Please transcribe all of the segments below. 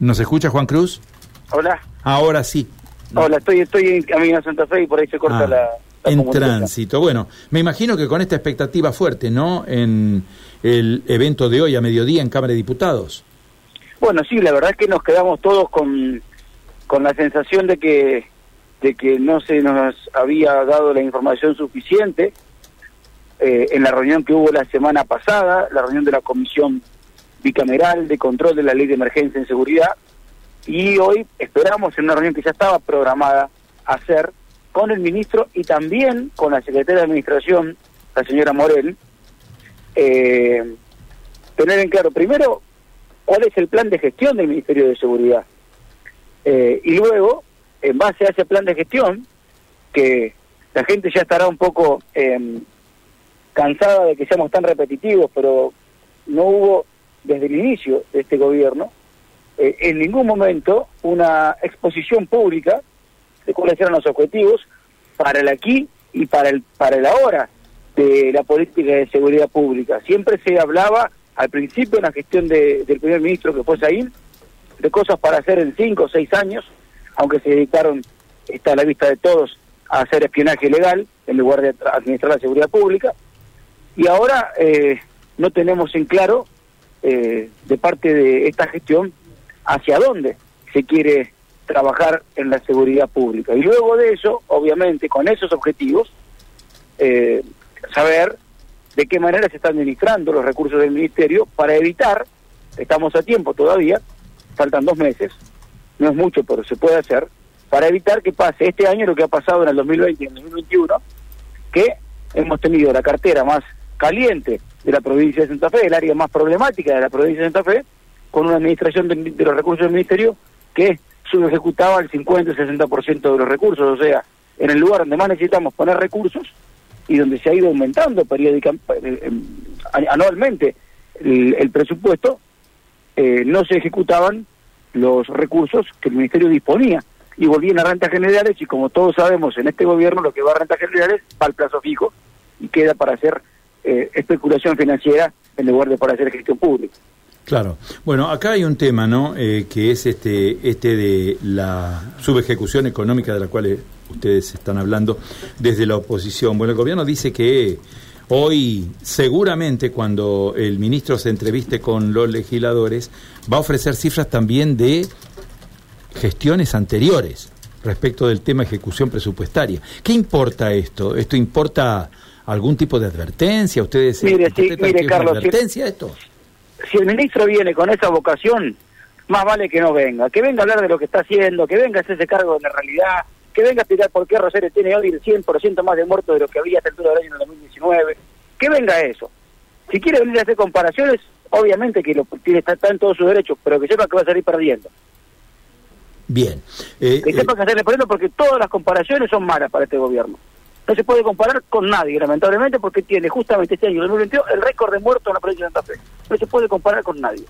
¿Nos escucha Juan Cruz? Hola. Ahora sí. Hola, estoy, estoy en camino a Santa Fe y por ahí se corta Ah, la, la en tránsito. Bueno, me imagino que con esta expectativa fuerte, ¿no? En el evento de hoy a mediodía en Cámara de Diputados. Bueno, sí, la verdad es que nos quedamos todos con, con la sensación de que, de que no se nos había dado la información suficiente eh, en la reunión que hubo la semana pasada, la reunión de la Comisión Bicameral de Control de la Ley de Emergencia en Seguridad, y hoy esperamos en una reunión que ya estaba programada hacer con el ministro y también con la secretaria de Administración, la señora Morel, eh, tener en claro primero cuál es el plan de gestión del Ministerio de Seguridad. Eh, y luego, en base a ese plan de gestión, que la gente ya estará un poco eh, cansada de que seamos tan repetitivos, pero no hubo desde el inicio de este gobierno eh, en ningún momento una exposición pública de cuáles eran los objetivos para el aquí y para el para el ahora de la política de seguridad pública. Siempre se hablaba al principio en la gestión de- del primer ministro que fue Saín de cosas para hacer en cinco o seis años, aunque se dedicaron, está a la vista de todos, a hacer espionaje legal en lugar de tra- administrar la seguridad pública. Y ahora eh, no tenemos en claro, eh, de parte de esta gestión, hacia dónde se quiere trabajar en la seguridad pública. Y luego de eso, obviamente, con esos objetivos, eh, saber de qué manera se están administrando los recursos del ministerio para evitar, estamos a tiempo todavía, faltan dos meses, no es mucho, pero se puede hacer, para evitar que pase este año lo que ha pasado en el 2020 y en el 2021, que hemos tenido la cartera más caliente de la provincia de Santa Fe, el área más problemática de la provincia de Santa Fe, con una administración de, los recursos del ministerio que subejecutaba el 50 y 60% de los recursos, o sea, en el lugar donde más necesitamos poner recursos y donde se ha ido aumentando periódicamente, anualmente el, el presupuesto, eh, no se ejecutaban los recursos que el ministerio disponía. Y volvían a rentas generales y como todos sabemos en este gobierno lo que va a rentas generales va al plazo fijo y queda para hacer eh, especulación financiera en lugar de para hacer gestión pública. Claro. Bueno, acá hay un tema, ¿no? Eh, que es este, este de la subejecución económica de la cual eh, ustedes están hablando desde la oposición. Bueno, el gobierno dice que hoy, seguramente, cuando el ministro se entreviste con los legisladores, va a ofrecer cifras también de gestiones anteriores respecto del tema ejecución presupuestaria. ¿Qué importa esto? ¿Esto importa algún tipo de advertencia? ¿Ustedes Mire, sí, interpretan mire, una Carlos, si- advertencia esto? si el ministro viene con esa vocación, más vale que no venga. Que venga a hablar de lo que está haciendo, que venga a hacerse cargo de la realidad, que venga a explicar por qué Rosario tiene hoy el 100% más de muertos de lo que había hasta el altura del año en el 2019. Que venga eso. Si quiere venir a hacer comparaciones, obviamente que lo tiene está, está en todos sus derechos, pero que sepa que va a salir perdiendo. Bien. Eh, Que eh, sepa que salir perdiendo porque todas las comparaciones son malas para este gobierno. No se puede comparar con nadie, lamentablemente, porque tiene justamente este año, 2022, el récord de muertos en la provincia de Santa Fe. No se puede comparar con nadie.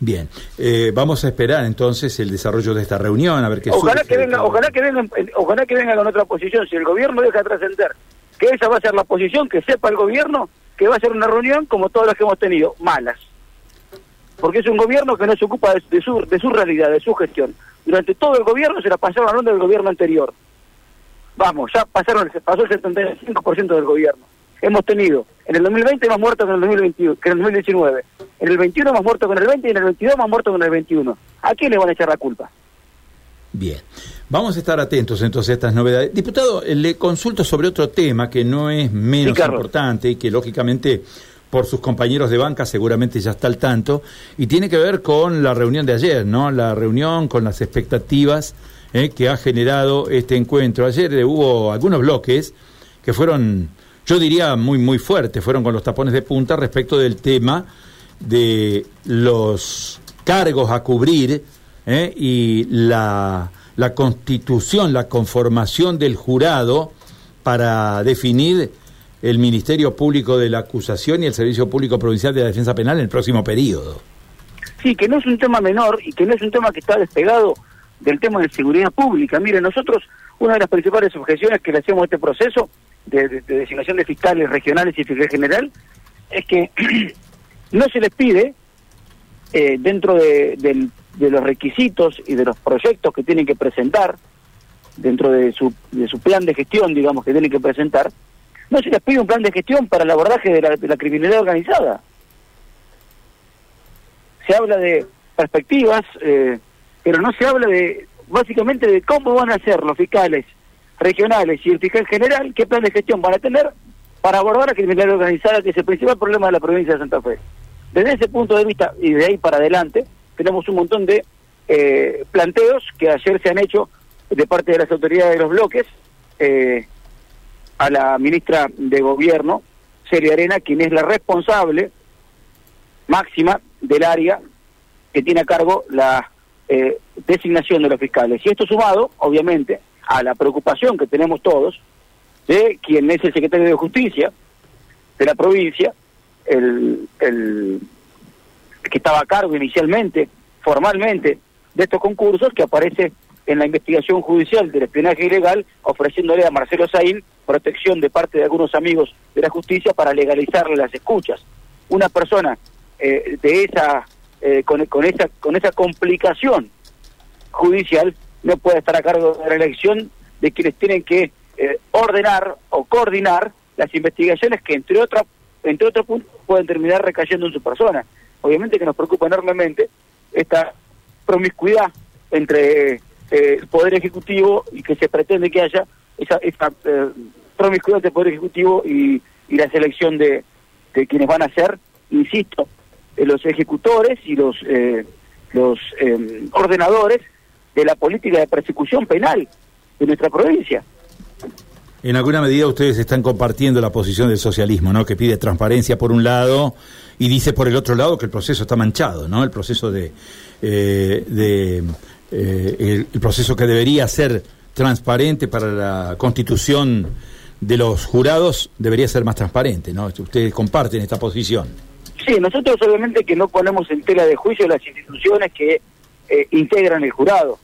bien. Eh, vamos a esperar entonces el desarrollo de esta reunión, a ver qué ojalá surge que venga ojalá que vengan eh, ojalá que venga con otra posición si el gobierno deja trascender que esa va a ser la posición que sepa el gobierno que va a ser una reunión como todas las que hemos tenido malas porque es un gobierno que no se ocupa de, de su de su realidad de su gestión durante todo el gobierno se la pasaron hablando del gobierno anterior vamos ya pasaron pasó el 75% del gobierno hemos tenido en el 2020 más muertos que en el 2021 que en el 2019 en el 21 más muertos que en el 20 y en el 22 más muertos que en el 21 ¿a quién le van a echar la culpa? Bien. Vamos a estar atentos entonces a estas novedades. Diputado, eh, le consulto sobre otro tema que no es menos Sí, importante y que lógicamente por sus compañeros de banca seguramente ya está al tanto y tiene que ver con la reunión de ayer, ¿no? La reunión con las expectativas eh, que ha generado este encuentro. Ayer eh, hubo algunos bloques que fueron, yo diría, muy, muy fuertes, fueron con los tapones de punta respecto del tema de los cargos a cubrir ¿eh? y la, la constitución, la conformación del jurado para definir el Ministerio Público de la Acusación y el Servicio Público Provincial de la Defensa Penal en el próximo periodo. Sí, que no es un tema menor y que no es un tema que está despegado del tema de seguridad pública. Mire, nosotros, una de las principales objeciones que le hacemos a este proceso de, de- de designación de fiscales regionales y fiscal general es que no se les pide, eh, dentro de- de los requisitos y de los proyectos que tienen que presentar dentro de su, de su plan de gestión, digamos, que tienen que presentar, no se les pide un plan de gestión para el abordaje de la, de la criminalidad organizada. Se habla de perspectivas, eh, pero no se habla de, básicamente, de cómo van a ser los fiscales regionales y el fiscal general, qué plan de gestión van a tener para abordar la criminalidad organizada, que es el principal problema de la provincia de Santa Fe. Desde ese punto de vista y de ahí para adelante, tenemos un montón de eh, planteos que ayer se han hecho de parte de las autoridades de los bloques eh, a la ministra de Gobierno, Celia Arena, quien es la responsable máxima del área que tiene a cargo la eh, designación de los fiscales. Y esto sumado, obviamente, a la preocupación que tenemos todos de quien es el secretario de Justicia de la provincia, el, el que estaba a cargo inicialmente, formalmente, de estos concursos, que aparece en la investigación judicial del espionaje ilegal, ofreciéndole a Marcelo Saín protección de parte de algunos amigos de la justicia para legalizarle las escuchas. Una persona eh, de esa, eh, con, esa, con esa complicación judicial no puede estar a cargo de la elección de quienes tienen que eh, ordenar o coordinar las investigaciones que entre otras entre otros puntos pueden terminar recayendo en su persona. Obviamente que nos preocupa enormemente esta promiscuidad entre eh, el Poder Ejecutivo y que se pretende que haya esa, esa eh, promiscuidad entre el Poder Ejecutivo y, y la selección de, quienes van a ser, insisto, los ejecutores y los, eh, los eh, ordenadores de la política de persecución penal de nuestra provincia. En alguna medida ustedes están compartiendo la posición del socialismo, ¿no? Que pide transparencia por un lado y dice por el otro lado que el proceso está manchado, ¿no? El proceso de, eh, de eh, el, proceso que debería ser transparente para la constitución de los jurados debería ser más transparente, ¿no? Ustedes comparten esta posición. Sí, nosotros obviamente que no ponemos en tela de juicio las instituciones que eh, integran el jurado,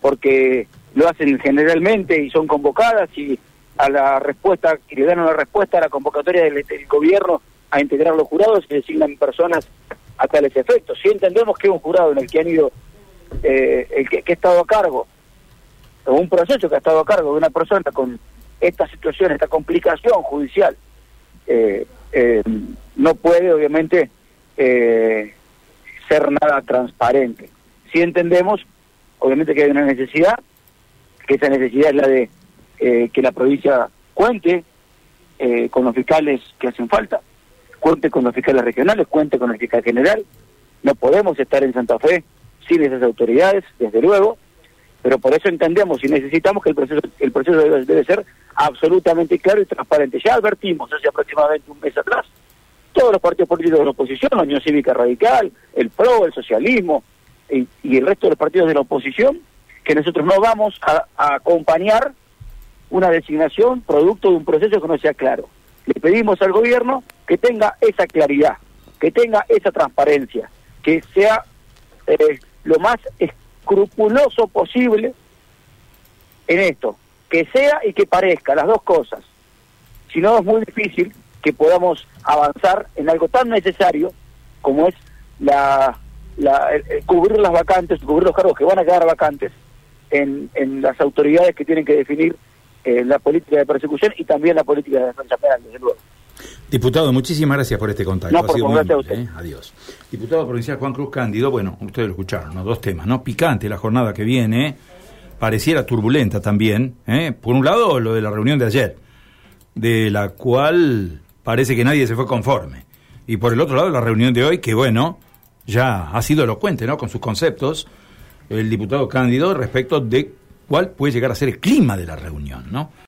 porque lo hacen generalmente y son convocadas y a la respuesta, y le dan una respuesta a la convocatoria del, gobierno a integrar los jurados y designan personas a tales efectos. Si entendemos que un jurado en el que han ido, eh, el que, que, ha estado a cargo, un proceso que ha estado a cargo de una persona con esta situación, esta complicación judicial, eh, eh, no puede obviamente eh, ser nada transparente. Si entendemos, obviamente que hay una necesidad, que esa necesidad es la de eh, que la provincia cuente eh, con los fiscales que hacen falta, cuente con los fiscales regionales, cuente con el fiscal general. No podemos estar en Santa Fe sin esas autoridades, desde luego, pero por eso entendemos y necesitamos que el proceso, el proceso debe, debe ser absolutamente claro y transparente. Ya advertimos hace aproximadamente un mes atrás, todos los partidos políticos de la oposición, la Unión Cívica Radical, el PRO, el socialismo y, el resto de los partidos de la oposición, que nosotros no vamos a, a acompañar una designación producto de un proceso que no sea claro. Le pedimos al gobierno que tenga esa claridad, que tenga esa transparencia, que sea eh, lo más escrupuloso posible en esto, que sea y que parezca, las dos cosas. Si no, es muy difícil que podamos avanzar en algo tan necesario como es la, la el, cubrir las vacantes, cubrir los cargos que van a quedar vacantes en, en las autoridades que tienen que definir eh, la política de persecución y también la política de defensa penal, desde luego. Diputado, muchísimas gracias por este contacto. No, por muy. ¿eh? Adiós. Diputado provincial Juan Cruz Cándido, bueno, ustedes lo escucharon, ¿no? dos temas, ¿no? Picante la jornada que viene, pareciera turbulenta también. ¿eh? Por un lado, lo de la reunión de ayer, de la cual parece que nadie se fue conforme. Y por el otro lado, la reunión de hoy, que bueno, ya ha sido elocuente, ¿no? Con sus conceptos, el diputado Cándido respecto de cuál puede llegar a ser el clima de la reunión, ¿no?